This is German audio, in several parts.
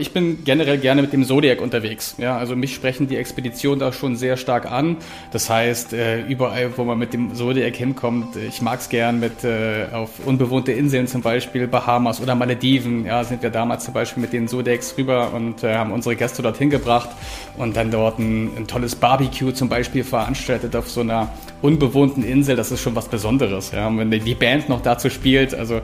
Ich bin generell gerne mit dem Zodiac unterwegs. Ja, also mich sprechen die Expeditionen da schon sehr stark an. Das heißt, äh, überall, wo man mit dem Zodiac hinkommt, ich mag es gern mit äh, auf unbewohnte Inseln zum Beispiel, Bahamas oder Malediven. Ja, sind wir damals zum Beispiel mit den Zodiacs rüber und äh, haben unsere Gäste dorthin gebracht und dann dort ein, ein tolles Barbecue zum Beispiel veranstaltet auf so einer unbewohnten Insel. Das ist schon was Besonderes. Ja, und wenn die Band noch dazu spielt, also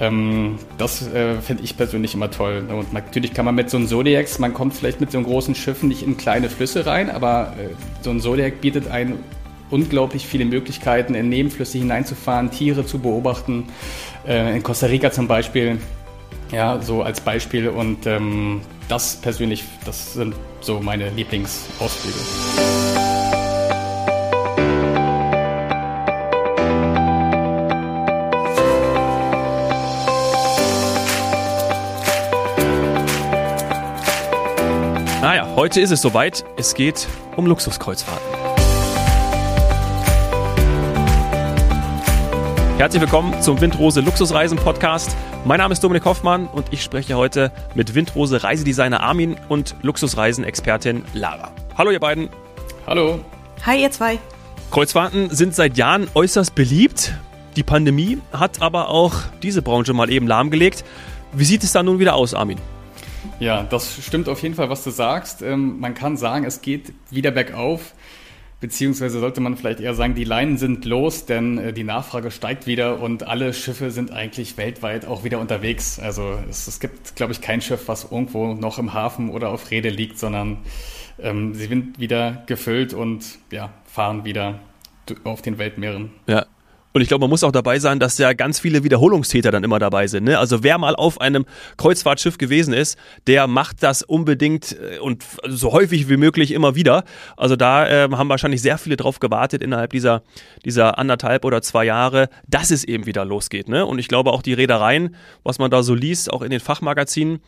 ähm, das äh, finde ich persönlich immer toll. Und natürlich kann man mit so einem Zodiacs, man kommt vielleicht mit so einem großen Schiffen nicht in kleine Flüsse rein, aber äh, so ein Zodiac bietet einen unglaublich viele Möglichkeiten, in Nebenflüsse hineinzufahren, Tiere zu beobachten. Äh, in Costa Rica zum Beispiel, ja, so als Beispiel. Und ähm, das persönlich, das sind so meine Lieblingsausflüge. Heute ist es soweit. Es geht um Luxuskreuzfahrten. Herzlich willkommen zum Windrose Luxusreisen Podcast. Mein Name ist Dominik Hoffmann und ich spreche heute mit Windrose Reisedesigner Armin und Luxusreisen-Expertin Lara. Hallo ihr beiden. Hallo. Hi ihr zwei. Kreuzfahrten sind seit Jahren äußerst beliebt. Die Pandemie hat aber auch diese Branche mal eben lahmgelegt. Wie sieht es da nun wieder aus, Armin? Ja, das stimmt auf jeden Fall, was du sagst. Ähm, man kann sagen, es geht wieder bergauf. Beziehungsweise sollte man vielleicht eher sagen, die Leinen sind los, denn äh, die Nachfrage steigt wieder und alle Schiffe sind eigentlich weltweit auch wieder unterwegs. Also es, es gibt, glaube ich, kein Schiff, was irgendwo noch im Hafen oder auf Rede liegt, sondern ähm, sie sind wieder gefüllt und ja, fahren wieder auf den Weltmeeren. Ja, und ich glaube, man muss auch dabei sein, dass ja ganz viele Wiederholungstäter dann immer dabei sind. Ne? Also wer mal auf einem Kreuzfahrtschiff gewesen ist, der macht das unbedingt äh, und so häufig wie möglich immer wieder. Also da äh, haben wahrscheinlich sehr viele drauf gewartet innerhalb dieser, dieser anderthalb oder zwei Jahre, dass es eben wieder losgeht. Ne? Und ich glaube auch die Reedereien, was man da so liest, auch in den Fachmagazinen,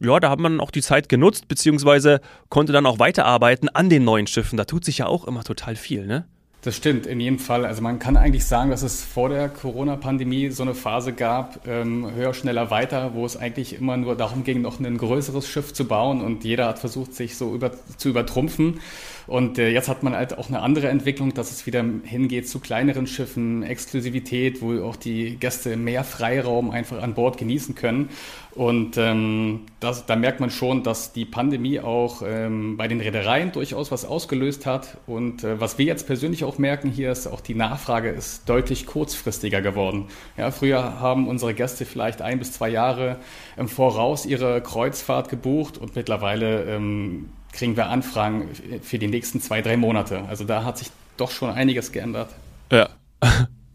ja, da hat man auch die Zeit genutzt, beziehungsweise konnte dann auch weiterarbeiten an den neuen Schiffen. Da tut sich ja auch immer total viel, ne? Das stimmt, in jedem Fall. Also man kann eigentlich sagen, dass es vor der Corona-Pandemie so eine Phase gab, ähm, höher, schneller, weiter, wo es eigentlich immer nur darum ging, noch ein größeres Schiff zu bauen und jeder hat versucht, sich so über, zu übertrumpfen. Und äh, jetzt hat man halt auch eine andere Entwicklung, dass es wieder hingeht zu kleineren Schiffen, Exklusivität, wo auch die Gäste mehr Freiraum einfach an Bord genießen können. Und ähm, das, da merkt man schon, dass die Pandemie auch ähm, bei den Reedereien durchaus was ausgelöst hat. Und äh, was wir jetzt persönlich auch merken hier ist, auch die Nachfrage ist deutlich kurzfristiger geworden. Ja, früher haben unsere Gäste vielleicht ein bis zwei Jahre im Voraus ihre Kreuzfahrt gebucht und mittlerweile ähm, kriegen wir Anfragen für die nächsten zwei, drei Monate. Also da hat sich doch schon einiges geändert. Ja.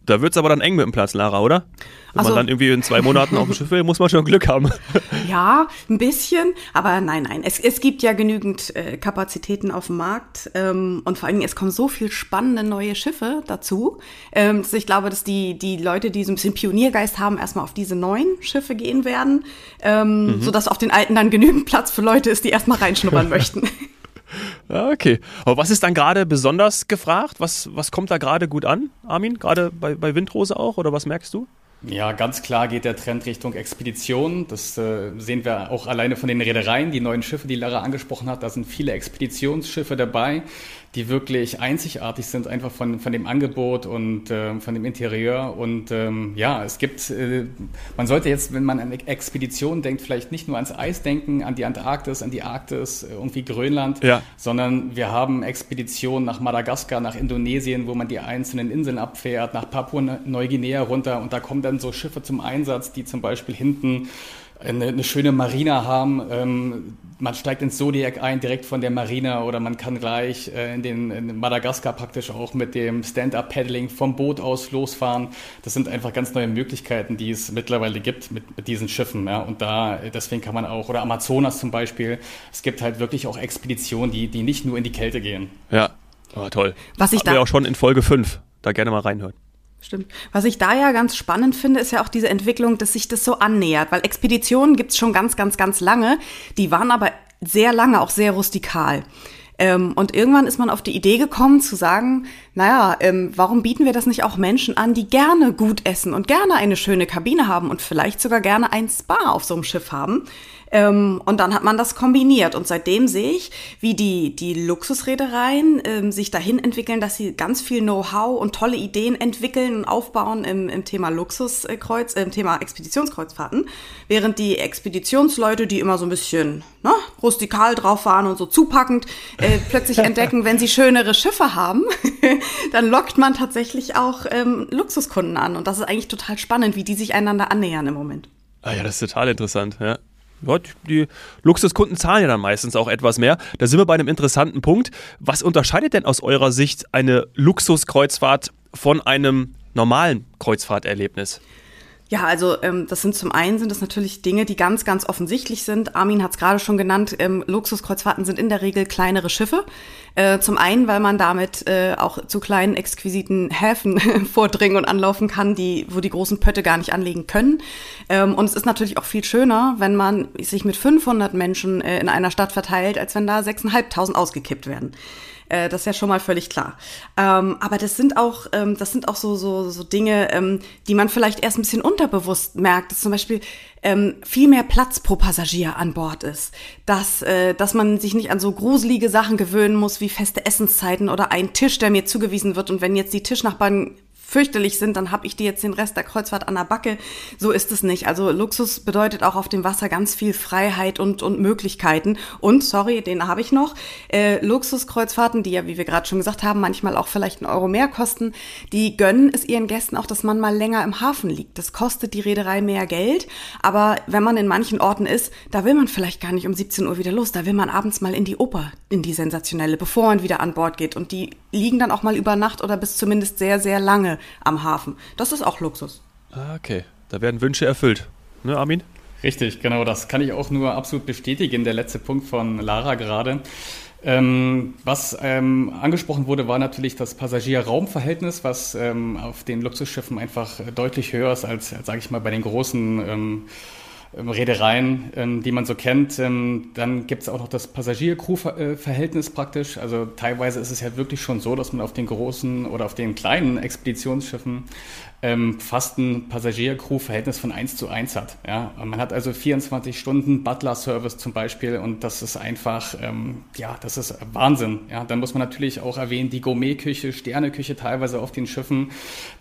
Da wird es aber dann eng mit dem Platz, Lara, oder? Wenn also, man dann irgendwie in zwei Monaten auf dem Schiff will, muss man schon Glück haben. Ja, ein bisschen, aber nein, nein. Es, es gibt ja genügend äh, Kapazitäten auf dem Markt ähm, und vor allen Dingen, es kommen so viele spannende neue Schiffe dazu. Ähm, dass ich glaube, dass die, die Leute, die so ein bisschen Pioniergeist haben, erstmal auf diese neuen Schiffe gehen werden, ähm, mhm. sodass auf den alten dann genügend Platz für Leute ist, die erstmal reinschnuppern möchten. Okay. Aber was ist dann gerade besonders gefragt? Was, was kommt da gerade gut an, Armin? Gerade bei, bei Windrose auch? Oder was merkst du? Ja, ganz klar geht der Trend Richtung Expedition. Das äh, sehen wir auch alleine von den Reedereien. Die neuen Schiffe, die Lara angesprochen hat, da sind viele Expeditionsschiffe dabei die wirklich einzigartig sind, einfach von, von dem Angebot und äh, von dem Interieur. Und ähm, ja, es gibt, äh, man sollte jetzt, wenn man an Expeditionen denkt, vielleicht nicht nur ans Eis denken, an die Antarktis, an die Arktis, äh, irgendwie Grönland, ja. sondern wir haben Expeditionen nach Madagaskar, nach Indonesien, wo man die einzelnen Inseln abfährt, nach Papua-Neuguinea runter und da kommen dann so Schiffe zum Einsatz, die zum Beispiel hinten eine, eine schöne Marina haben. Ähm, man steigt ins Zodiac ein, direkt von der Marina, oder man kann gleich äh, in den in Madagaskar praktisch auch mit dem Stand-Up-Paddling vom Boot aus losfahren. Das sind einfach ganz neue Möglichkeiten, die es mittlerweile gibt mit, mit diesen Schiffen. Ja. Und da, deswegen kann man auch, oder Amazonas zum Beispiel, es gibt halt wirklich auch Expeditionen, die, die nicht nur in die Kälte gehen. Ja, oh, toll. Was ich Haben da wir auch schon in Folge 5, da gerne mal reinhören. Stimmt. Was ich da ja ganz spannend finde, ist ja auch diese Entwicklung, dass sich das so annähert, weil Expeditionen gibt's schon ganz, ganz, ganz lange. Die waren aber sehr lange auch sehr rustikal. Ähm, und irgendwann ist man auf die Idee gekommen zu sagen, naja, ähm, warum bieten wir das nicht auch Menschen an, die gerne gut essen und gerne eine schöne Kabine haben und vielleicht sogar gerne ein Spa auf so einem Schiff haben? Ähm, und dann hat man das kombiniert. Und seitdem sehe ich, wie die, die Luxusreedereien ähm, sich dahin entwickeln, dass sie ganz viel Know-how und tolle Ideen entwickeln und aufbauen im, im Thema Luxuskreuz, äh, im Thema Expeditionskreuzfahrten. Während die Expeditionsleute, die immer so ein bisschen ne, rustikal drauf waren und so zupackend, äh, plötzlich entdecken, wenn sie schönere Schiffe haben, dann lockt man tatsächlich auch ähm, Luxuskunden an. Und das ist eigentlich total spannend, wie die sich einander annähern im Moment. Ah ja, das ist total interessant, ja. Die Luxuskunden zahlen ja dann meistens auch etwas mehr. Da sind wir bei einem interessanten Punkt. Was unterscheidet denn aus eurer Sicht eine Luxuskreuzfahrt von einem normalen Kreuzfahrterlebnis? Ja, also ähm, das sind zum einen sind das natürlich Dinge, die ganz, ganz offensichtlich sind. Armin hat es gerade schon genannt. Ähm, Luxuskreuzfahrten sind in der Regel kleinere Schiffe. Äh, zum einen, weil man damit äh, auch zu kleinen exquisiten Häfen vordringen und anlaufen kann, die wo die großen Pötte gar nicht anlegen können. Ähm, und es ist natürlich auch viel schöner, wenn man sich mit 500 Menschen äh, in einer Stadt verteilt, als wenn da 6.500 ausgekippt werden. Äh, das ist ja schon mal völlig klar. Ähm, aber das sind auch, ähm, das sind auch so, so, so Dinge, ähm, die man vielleicht erst ein bisschen unterbewusst merkt. Dass zum Beispiel ähm, viel mehr Platz pro Passagier an Bord ist. Dass, äh, dass man sich nicht an so gruselige Sachen gewöhnen muss, wie feste Essenszeiten oder ein Tisch, der mir zugewiesen wird. Und wenn jetzt die Tischnachbarn fürchterlich sind, dann habe ich die jetzt den Rest der Kreuzfahrt an der Backe. So ist es nicht. Also Luxus bedeutet auch auf dem Wasser ganz viel Freiheit und, und Möglichkeiten. Und, sorry, den habe ich noch, äh, Luxuskreuzfahrten, die ja, wie wir gerade schon gesagt haben, manchmal auch vielleicht einen Euro mehr kosten, die gönnen es ihren Gästen auch, dass man mal länger im Hafen liegt. Das kostet die Reederei mehr Geld, aber wenn man in manchen Orten ist, da will man vielleicht gar nicht um 17 Uhr wieder los, da will man abends mal in die Oper, in die sensationelle, bevor man wieder an Bord geht. Und die liegen dann auch mal über Nacht oder bis zumindest sehr, sehr lange am Hafen. Das ist auch Luxus. Ah, okay. Da werden Wünsche erfüllt. Ne, Armin? Richtig, genau. Das kann ich auch nur absolut bestätigen. Der letzte Punkt von Lara gerade. Ähm, was ähm, angesprochen wurde, war natürlich das Passagier-Raum-Verhältnis, was ähm, auf den Luxusschiffen einfach deutlich höher ist als, als sage ich mal, bei den großen ähm, ähm, Reedereien, ähm, die man so kennt. Ähm, dann gibt es auch noch das Passagier-Crew-Verhältnis praktisch. Also teilweise ist es ja wirklich schon so, dass man auf den großen oder auf den kleinen Expeditionsschiffen ähm, fast ein Passagier-Crew-Verhältnis von 1 zu 1 hat. Ja? Man hat also 24 Stunden Butler-Service zum Beispiel und das ist einfach, ähm, ja, das ist Wahnsinn. Ja? Dann muss man natürlich auch erwähnen, die Gourmet-Küche, Sterneküche teilweise auf den Schiffen,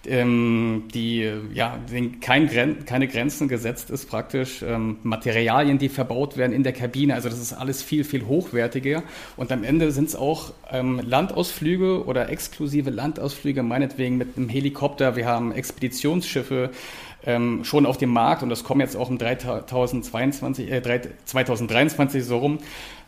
ähm, die, ja, kein Gren keine Grenzen gesetzt ist praktisch, ähm, Materialien, die verbaut werden in der Kabine, also das ist alles viel, viel hochwertiger und am Ende sind es auch ähm, Landausflüge oder exklusive Landausflüge, meinetwegen mit einem Helikopter, wir haben Expeditionsschiffe ähm, schon auf dem Markt und das kommen jetzt auch im 3022, äh, 2023 so rum,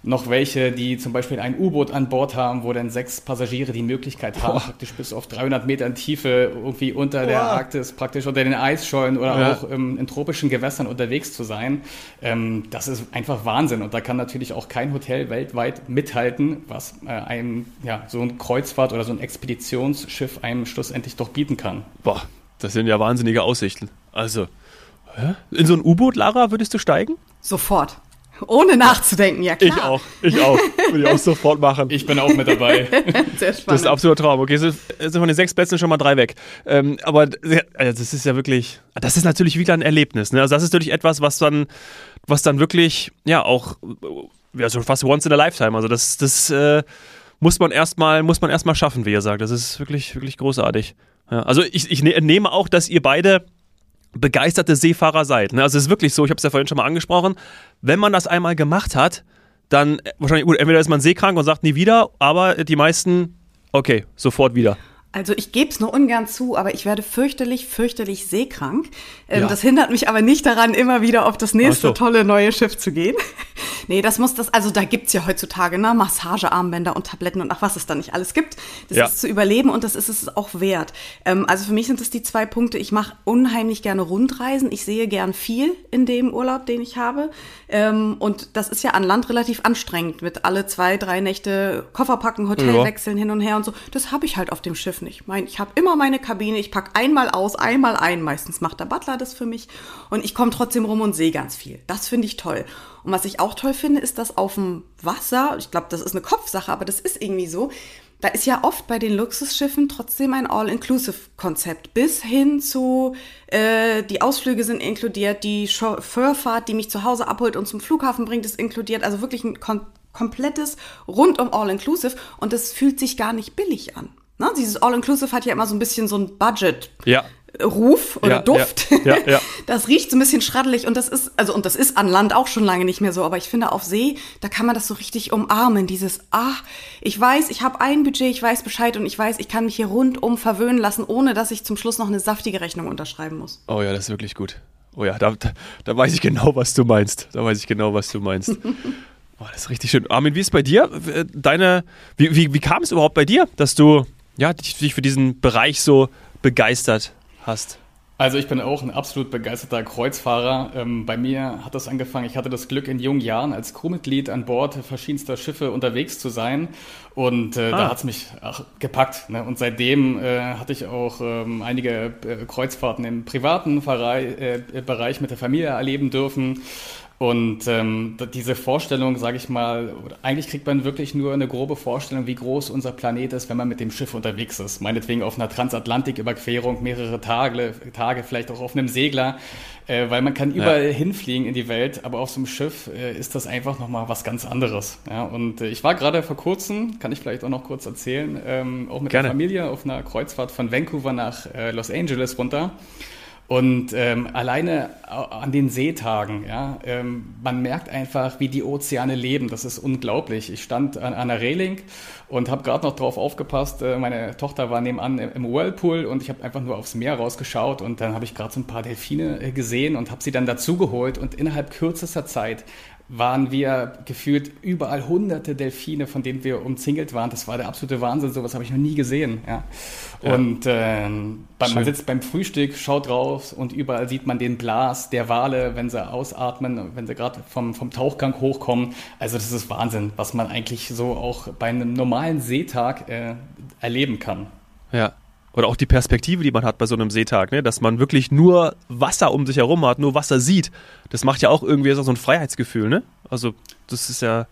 noch welche, die zum Beispiel ein U-Boot an Bord haben, wo dann sechs Passagiere die Möglichkeit haben, Boah. praktisch bis auf 300 Metern Tiefe irgendwie unter Boah. der Arktis, praktisch unter den Eisschollen oder ja. auch ähm, in tropischen Gewässern unterwegs zu sein. Ähm, das ist einfach Wahnsinn und da kann natürlich auch kein Hotel weltweit mithalten, was äh, einem ja, so ein Kreuzfahrt oder so ein Expeditionsschiff einem schlussendlich doch bieten kann. Boah, das sind ja wahnsinnige Aussichten. Also, in so ein U-Boot, Lara, würdest du steigen? Sofort. Ohne nachzudenken, ja klar. Ich auch, ich auch. Würde ich auch sofort machen. Ich bin auch mit dabei. Sehr spannend. Das ist ein absoluter Traum. Okay, sind von den sechs Plätzen schon mal drei weg. Ähm, aber also das ist ja wirklich, das ist natürlich wieder ein Erlebnis. Ne? Also das ist natürlich etwas, was dann, was dann wirklich, ja, auch, ja, so fast once in a lifetime. Also das, das äh, muss man erstmal, muss schaffen, wie ihr sagt. Das ist wirklich, wirklich großartig. Ja, also ich, ich ne-, nehme auch, dass ihr beide begeisterte Seefahrer seid. Ne? Also es ist wirklich so, ich habe es ja vorhin schon mal angesprochen, wenn man das einmal gemacht hat, dann äh, wahrscheinlich, gut, entweder ist man seekrank und sagt nie wieder, aber die meisten, okay, sofort wieder. Also ich gebe es nur ungern zu, aber ich werde fürchterlich, fürchterlich seekrank. Ähm, ja. Das hindert mich aber nicht daran, immer wieder auf das nächste so. tolle neue Schiff zu gehen. nee, das muss das, also da gibt's ja heutzutage ne, Massagearmbänder und Tabletten und nach was es da nicht alles gibt. Das ja. ist zu überleben und das ist es auch wert. Ähm, also für mich sind das die zwei Punkte. Ich mache unheimlich gerne Rundreisen. Ich sehe gern viel in dem Urlaub, den ich habe. Ähm, und das ist ja an Land relativ anstrengend mit alle zwei, drei Nächte Koffer packen, Hotel ja. wechseln hin und her und so. Das habe ich halt auf dem Schiff nicht. Mein, ich habe immer meine Kabine, ich packe einmal aus, einmal ein. Meistens macht der Butler das für mich. Und ich komme trotzdem rum und sehe ganz viel. Das finde ich toll. Und was ich auch toll finde, ist, dass auf dem Wasser, ich glaube, das ist eine Kopfsache, aber das ist irgendwie so, da ist ja oft bei den Luxusschiffen trotzdem ein All-Inclusive-Konzept. Bis hin zu, äh, die Ausflüge sind inkludiert, die Chauffeurfahrt, die mich zu Hause abholt und zum Flughafen bringt, ist inkludiert. Also wirklich ein kom komplettes rundum All-Inclusive. Und das fühlt sich gar nicht billig an. Ne? Dieses All-Inclusive hat ja immer so ein bisschen so ein Budget. Ja. Ruf oder Ja, Duft. ja, ja, ja. Das riecht so ein bisschen schraddelig und das ist, also und das ist an Land auch schon lange nicht mehr so, aber ich finde auf See, da kann man das so richtig umarmen, dieses, ach, ich weiß, ich habe ein Budget, ich weiß Bescheid und ich weiß, ich kann mich hier rundum verwöhnen lassen, ohne dass ich zum Schluss noch eine saftige Rechnung unterschreiben muss. Oh ja, das ist wirklich gut. Oh ja, da, da, da weiß ich genau, was du meinst. Da weiß ich genau, was du meinst. Oh, das ist richtig schön. Armin, wie ist bei dir? Äh, Deine, wie, wie, wie kam es überhaupt bei dir, dass du ja, dich, dich für diesen Bereich so begeistert hast? Also ich bin auch ein absolut begeisterter Kreuzfahrer. Ähm, bei mir hat das angefangen, ich hatte das Glück in jungen Jahren als Crewmitglied an Bord verschiedenster Schiffe unterwegs zu sein und äh, Ah. da hat's mich ach, gepackt. Ne? Und seitdem äh, hatte ich auch ähm, einige äh, Kreuzfahrten im privaten Verei äh, Bereich mit der Familie erleben dürfen. Und ähm, diese Vorstellung, sage ich mal, eigentlich kriegt man wirklich nur eine grobe Vorstellung, wie groß unser Planet ist, wenn man mit dem Schiff unterwegs ist. Meinetwegen auf einer Transatlantiküberquerung, mehrere Tage, Tage vielleicht auch auf einem Segler, äh, weil man kann überall hinfliegen in die Welt, aber auf so einem Schiff äh, ist das einfach nochmal was ganz anderes. Ja? Und äh, ich war gerade vor kurzem, kann ich vielleicht auch noch kurz erzählen, ähm, auch mit Gerne. der Familie auf einer Kreuzfahrt von Vancouver nach äh, Los Angeles runter. Und ähm, alleine au- an den Seetagen, ja, ähm, man merkt einfach, wie die Ozeane leben. Das ist unglaublich. Ich stand an, einer Reling und habe gerade noch drauf aufgepasst. Äh, meine Tochter war nebenan im, im Whirlpool und ich habe einfach nur aufs Meer rausgeschaut und dann habe ich gerade so ein paar Delfine äh, gesehen und habe sie dann dazugeholt und innerhalb kürzester Zeit waren wir gefühlt überall hunderte Delfine, von denen wir umzingelt waren. Das war der absolute Wahnsinn. Sowas habe ich noch nie gesehen. Ja. Ja. Und Schön. man sitzt beim Frühstück, schaut raus und überall sieht man den Blas der Wale, wenn sie ausatmen, wenn sie gerade vom, vom Tauchgang hochkommen. Also das ist Wahnsinn, was man eigentlich so auch bei einem normalen Seetag äh, erleben kann. Ja. Oder auch die Perspektive, die man hat bei so einem Seetag, ne? dass man wirklich nur Wasser um sich herum hat, nur Wasser sieht. Das macht ja auch irgendwie so ein Freiheitsgefühl, ne? Also, das ist ja.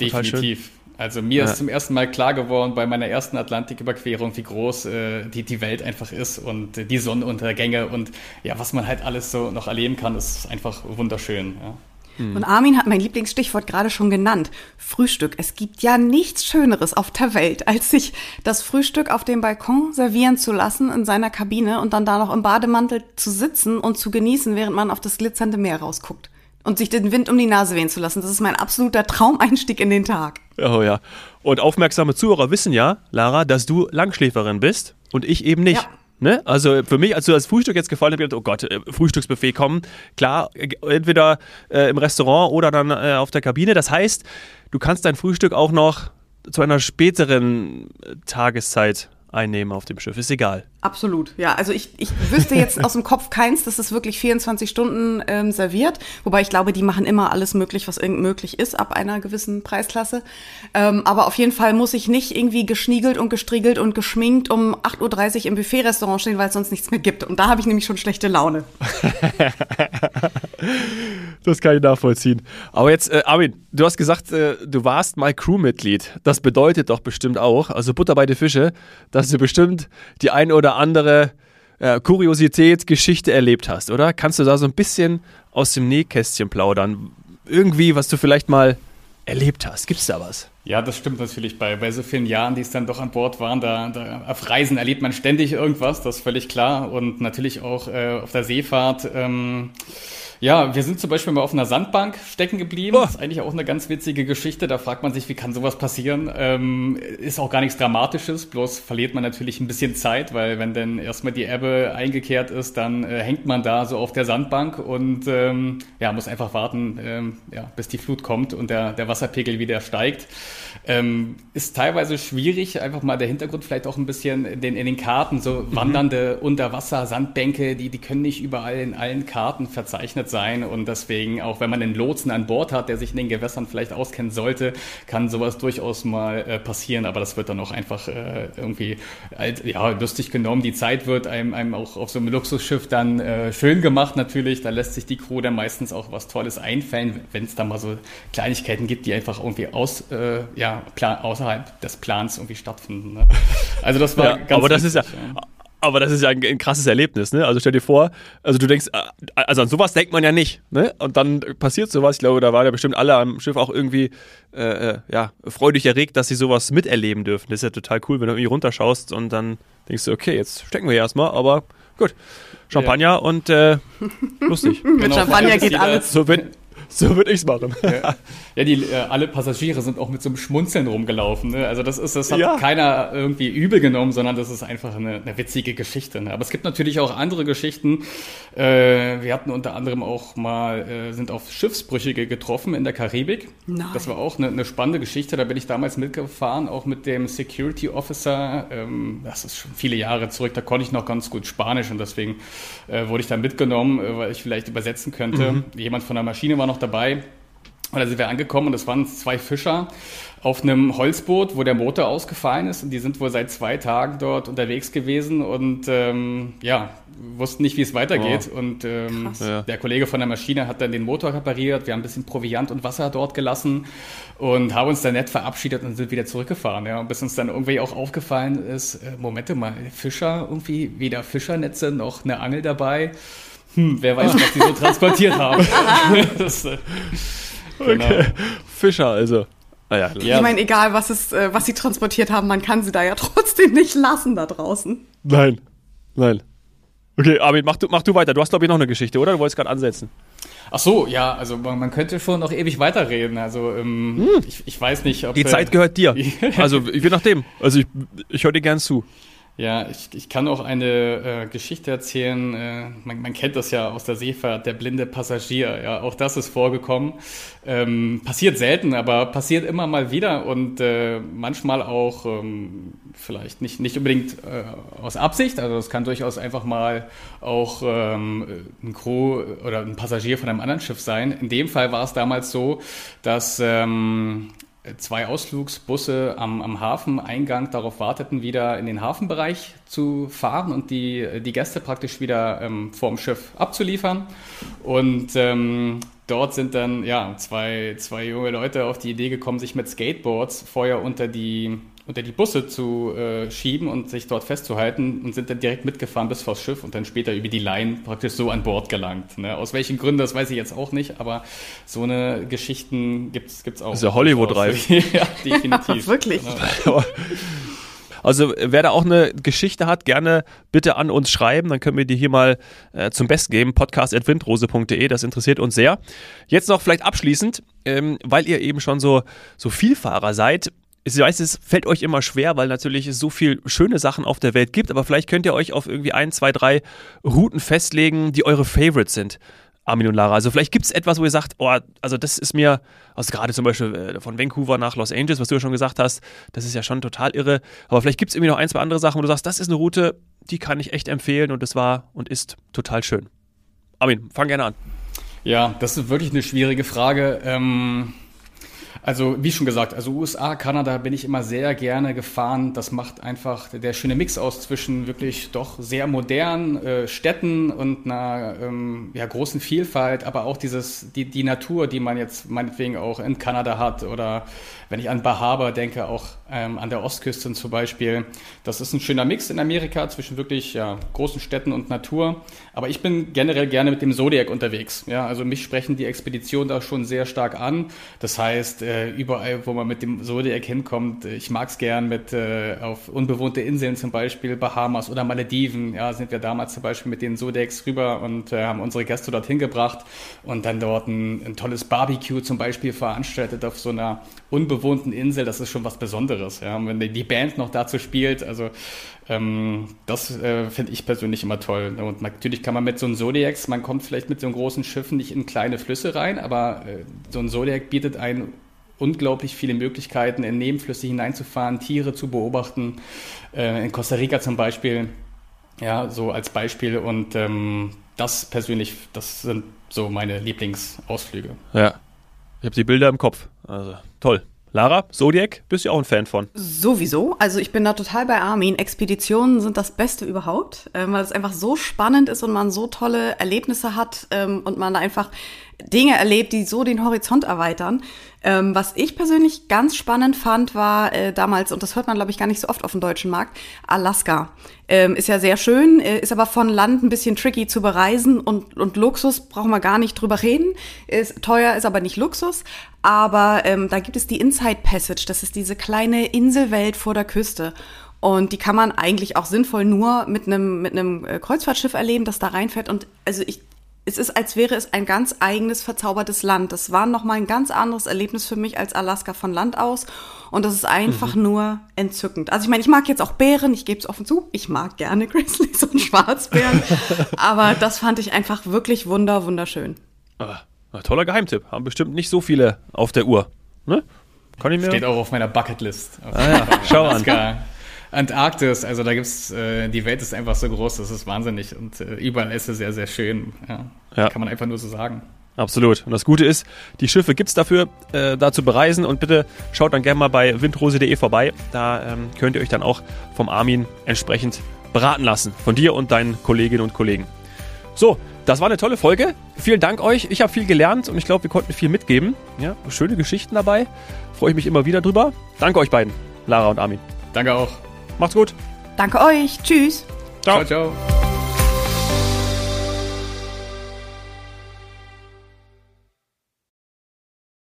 Definitiv. Also mir Ja. ist zum ersten Mal klar geworden bei meiner ersten Atlantiküberquerung, wie groß äh, die, die Welt einfach ist und äh, die Sonnenuntergänge und ja, was man halt alles so noch erleben kann, ist einfach wunderschön. Ja. Und Armin hat mein Lieblingsstichwort gerade schon genannt. Frühstück. Es gibt ja nichts Schöneres auf der Welt, als sich das Frühstück auf dem Balkon servieren zu lassen in seiner Kabine und dann da noch im Bademantel zu sitzen und zu genießen, während man auf das glitzernde Meer rausguckt. Und sich den Wind um die Nase wehen zu lassen. Das ist mein absoluter Traumeinstieg in den Tag. Oh ja. Und aufmerksame Zuhörer wissen ja, Lara, dass du Langschläferin bist und ich eben nicht. Ja. Ne? Also für mich, als du das Frühstück jetzt gefallen gedacht, oh Gott, äh, Frühstücksbuffet kommen. Klar, äh, entweder äh, im Restaurant oder dann äh, auf der Kabine. Das heißt, du kannst dein Frühstück auch noch zu einer späteren äh, Tageszeit einnehmen auf dem Schiff. Ist egal. Absolut, ja. Also ich, ich wüsste jetzt aus dem Kopf keins, dass es wirklich 24 Stunden ähm, serviert. Wobei ich glaube, die machen immer alles möglich, was irgend möglich ist, ab einer gewissen Preisklasse. Ähm, aber auf jeden Fall muss ich nicht irgendwie geschniegelt und gestriegelt und geschminkt um 8.30 Uhr im Buffet-Restaurant stehen, weil es sonst nichts mehr gibt. Und da habe ich nämlich schon schlechte Laune. Das kann ich nachvollziehen. Aber jetzt, äh, Armin, du hast gesagt, äh, du warst mal Crewmitglied. Das bedeutet doch bestimmt auch, also Butter bei die Fische, dass du bestimmt die ein oder andere äh, Kuriosität, Geschichte erlebt hast, oder? Kannst du da so ein bisschen aus dem Nähkästchen plaudern? Irgendwie, was du vielleicht mal erlebt hast. Gibt's da was? Ja, das stimmt natürlich. Bei, bei so vielen Jahren, die es dann doch an Bord waren, da, da auf Reisen erlebt man ständig irgendwas, das ist völlig klar. Und natürlich auch äh, auf der Seefahrt. Ähm, ja, wir sind zum Beispiel mal auf einer Sandbank stecken geblieben. Oh. Das ist eigentlich auch eine ganz witzige Geschichte. Da fragt man sich, wie kann sowas passieren? Ähm, ist auch gar nichts Dramatisches, bloß verliert man natürlich ein bisschen Zeit, weil wenn dann erstmal die Ebbe eingekehrt ist, dann äh, hängt man da so auf der Sandbank und ähm, ja, muss einfach warten, ähm, ja, bis die Flut kommt und der, der Wasserpegel wieder steigt. Ähm, ist teilweise schwierig, einfach mal der Hintergrund vielleicht auch ein bisschen in den, in den Karten, so wandernde Unterwasser-Sandbänke, die, die können nicht überall in allen Karten verzeichnet gewappnet sein und deswegen, auch wenn man einen Lotsen an Bord hat, der sich in den Gewässern vielleicht auskennen sollte, kann sowas durchaus mal äh, passieren, aber das wird dann auch einfach äh, irgendwie als, ja, lustig genommen. Die Zeit wird einem, einem auch auf so einem Luxusschiff dann äh, schön gemacht natürlich, da lässt sich die Crew dann meistens auch was Tolles einfallen, wenn es da mal so Kleinigkeiten gibt, die einfach irgendwie aus, äh, ja, außerhalb des Plans irgendwie stattfinden. Ne? Also das war ja, ganz Aber das wichtig, ist ja, ja aber das ist ja ein, ein, krasses Erlebnis, ne? Also stell dir vor, also du denkst, äh, also an sowas denkt man ja nicht, ne? Und dann passiert sowas. Ich glaube, da waren ja bestimmt alle am Schiff auch irgendwie, äh, äh, ja, freudig erregt, dass sie sowas miterleben dürfen. Das ist ja total cool, wenn du irgendwie runterschaust und dann denkst du, okay, jetzt stecken wir hier erstmal, aber gut. Champagner ja. und äh, lustig. Mit genau, Champagner geht alles. So, wenn, so würde ich es machen. Ja, ja die, äh, alle Passagiere sind auch mit so einem Schmunzeln rumgelaufen. Ne? Also das ist, das hat ja. keiner irgendwie übel genommen, sondern das ist einfach eine, eine witzige Geschichte. Ne? Aber es gibt natürlich auch andere Geschichten. Äh, wir hatten unter anderem auch mal, äh, sind auf Schiffsbrüchige getroffen in der Karibik. Nein. Das war auch eine, eine spannende Geschichte. Da bin ich damals mitgefahren, auch mit dem Security Officer. Ähm, das ist schon viele Jahre zurück. Da konnte ich noch ganz gut Spanisch und deswegen äh, wurde ich da mitgenommen, äh, weil ich vielleicht übersetzen könnte. Mhm. Jemand von der Maschine war noch noch dabei. Und da sind wir angekommen und es waren zwei Fischer auf einem Holzboot, wo der Motor ausgefallen ist. Und die sind wohl seit zwei Tagen dort unterwegs gewesen und ähm, ja, wussten nicht, wie es weitergeht. Oh. Und ähm, der Kollege von der Maschine hat dann den Motor repariert. Wir haben ein bisschen Proviant und Wasser dort gelassen und haben uns dann nett verabschiedet und sind wieder zurückgefahren. Ja. Und bis uns dann irgendwie auch aufgefallen ist, äh, Momente mal, Fischer irgendwie, weder Fischernetze noch eine Angel dabei hm, wer weiß, was die so transportiert haben. das, äh, genau. Okay. Fischer also. Ah, ja. Ich meine, egal was, es, äh, was sie transportiert haben, man kann sie da ja trotzdem nicht lassen da draußen. Nein, nein. Okay, Armin, mach du, mach du weiter. Du hast, glaube ich, noch eine Geschichte, oder? Du wolltest gerade ansetzen. Ach so, ja, also man, man, könnte schon noch ewig weiterreden. Also ähm, hm. ich, ich, weiß nicht, ob... Die Zeit gehört dir. also je nachdem. Also ich, ich höre dir gern zu. Ja, ich, ich kann auch eine äh, Geschichte erzählen. Äh, man, man kennt das ja aus der Seefahrt, der blinde Passagier. Ja, auch das ist vorgekommen. Ähm, passiert selten, aber passiert immer mal wieder und äh, manchmal auch ähm, vielleicht nicht, nicht unbedingt äh, aus Absicht. Also es kann durchaus einfach mal auch ähm, ein Crew oder ein Passagier von einem anderen Schiff sein. In dem Fall war es damals so, dass ähm, zwei Ausflugsbusse am, am Hafeneingang darauf warteten, wieder in den Hafenbereich zu fahren und die, die Gäste praktisch wieder ähm, vorm Schiff abzuliefern. Und ähm, dort sind dann ja, zwei, zwei junge Leute auf die Idee gekommen, sich mit Skateboards vorher unter die unter die Busse zu äh, schieben und sich dort festzuhalten und sind dann direkt mitgefahren bis vors Schiff und dann später über die Line praktisch so an Bord gelangt. Ne? Aus welchen Gründen, das weiß ich jetzt auch nicht, aber so eine Geschichten gibt es auch. Das ist ja Hollywood-reif. ja, definitiv. Ja, wirklich. Genau. Also wer da auch eine Geschichte hat, gerne bitte an uns schreiben, dann können wir die hier mal äh, zum Besten geben. Podcast.windrose.de, das interessiert uns sehr. Jetzt noch vielleicht abschließend, ähm, weil ihr eben schon so, so Vielfahrer seid ich weiß, es fällt euch immer schwer, weil natürlich es so viele schöne Sachen auf der Welt gibt, aber vielleicht könnt ihr euch auf irgendwie ein, zwei, drei Routen festlegen, die eure Favorites sind. Armin und Lara. Also vielleicht gibt es etwas, wo ihr sagt, oh, also das ist mir, also gerade zum Beispiel äh, von Vancouver nach Los Angeles, was du ja schon gesagt hast, das ist ja schon total irre. Aber vielleicht gibt es irgendwie noch ein, zwei andere Sachen, wo du sagst, das ist eine Route, die kann ich echt empfehlen und das war und ist total schön. Armin, fang gerne an. Ja, das ist wirklich eine schwierige Frage. Ähm also wie schon gesagt, also USA, Kanada bin ich immer sehr gerne gefahren. Das macht einfach der schöne Mix aus zwischen wirklich doch sehr modernen äh, Städten und einer ähm, ja, großen Vielfalt, aber auch dieses die, die Natur, die man jetzt meinetwegen auch in Kanada hat oder wenn ich an Bahaba denke, auch ähm, an der Ostküste zum Beispiel. Das ist ein schöner Mix in Amerika zwischen wirklich ja, großen Städten und Natur. Aber ich bin generell gerne mit dem Zodiac unterwegs. Ja, also mich sprechen die Expeditionen da schon sehr stark an. Das heißt, äh, überall, wo man mit dem Zodiac hinkommt, äh, ich mag es gern mit äh, auf unbewohnte Inseln zum Beispiel, Bahamas oder Malediven. Ja, sind wir damals zum Beispiel mit den Zodiacs rüber und haben unsere Gäste dorthin gebracht und dann dort ein, ein tolles Barbecue zum Beispiel veranstaltet auf so einer unbewohnten Insel. Das ist schon was Besonderes. Ja, und wenn die Band noch dazu spielt, also ähm, das äh, finde ich persönlich immer toll. Und natürlich kann man mit so einem Zodiacs, man kommt vielleicht mit so einem großen Schiff nicht in kleine Flüsse rein, aber äh, so ein Zodiac bietet einen unglaublich viele Möglichkeiten, in Nebenflüsse hineinzufahren, Tiere zu beobachten. Äh, in Costa Rica zum Beispiel, ja, so als Beispiel. Und ähm, das persönlich, das sind so meine Lieblingsausflüge. Ja. Ich habe die Bilder im Kopf. Also toll. Lara, Zodiac, bist du auch ein Fan von? Sowieso. Also ich bin da total bei Armin. Expeditionen sind das Beste überhaupt, ähm, weil es einfach so spannend ist und man so tolle Erlebnisse hat ähm, und man einfach Dinge erlebt, die so den Horizont erweitern. Ähm, was ich persönlich ganz spannend fand, war äh, damals, und das hört man, glaube ich, gar nicht so oft auf dem deutschen Markt, Alaska. Ähm, ist ja sehr schön, äh, ist aber von Land ein bisschen tricky zu bereisen und, und Luxus brauchen wir gar nicht drüber reden. Ist teuer, ist aber nicht Luxus. Aber ähm, da gibt es die Inside Passage, das ist diese kleine Inselwelt vor der Küste. Und die kann man eigentlich auch sinnvoll nur mit einem mit einem äh, Kreuzfahrtschiff erleben, das da reinfährt. Und also ich es ist, als wäre es ein ganz eigenes, verzaubertes Land. Das war nochmal ein ganz anderes Erlebnis für mich als Alaska von Land aus. Und das ist einfach mhm. nur entzückend. Also ich meine, ich mag jetzt auch Bären, ich gebe es offen zu, ich mag gerne Grizzlies und Schwarzbären. aber das fand ich einfach wirklich wunder, wunderschön. Ah, toller Geheimtipp. Haben bestimmt nicht so viele auf der Uhr. Ne? Kann ich mir Steht auch auf meiner Bucketlist. Ah, ja. Schau an. Antarktis, also da gibt's, äh, die Welt ist einfach so groß, das ist wahnsinnig und äh, überall ist es sehr, sehr schön. Ja, ja. Kann man einfach nur so sagen. Absolut. Und das Gute ist, die Schiffe gibt's dafür, äh, da zu bereisen. Und bitte schaut dann gerne mal bei windrose.de vorbei. Da ähm, könnt ihr euch dann auch vom Armin entsprechend beraten lassen. Von dir und deinen Kolleginnen und Kollegen. So, das war eine tolle Folge. Vielen Dank euch. Ich habe viel gelernt und ich glaube, wir konnten viel mitgeben. Ja, schöne Geschichten dabei. Freue ich mich immer wieder drüber. Danke euch beiden, Lara und Armin. Danke auch. Macht's gut. Danke euch. Tschüss. Ciao, ciao. ciao.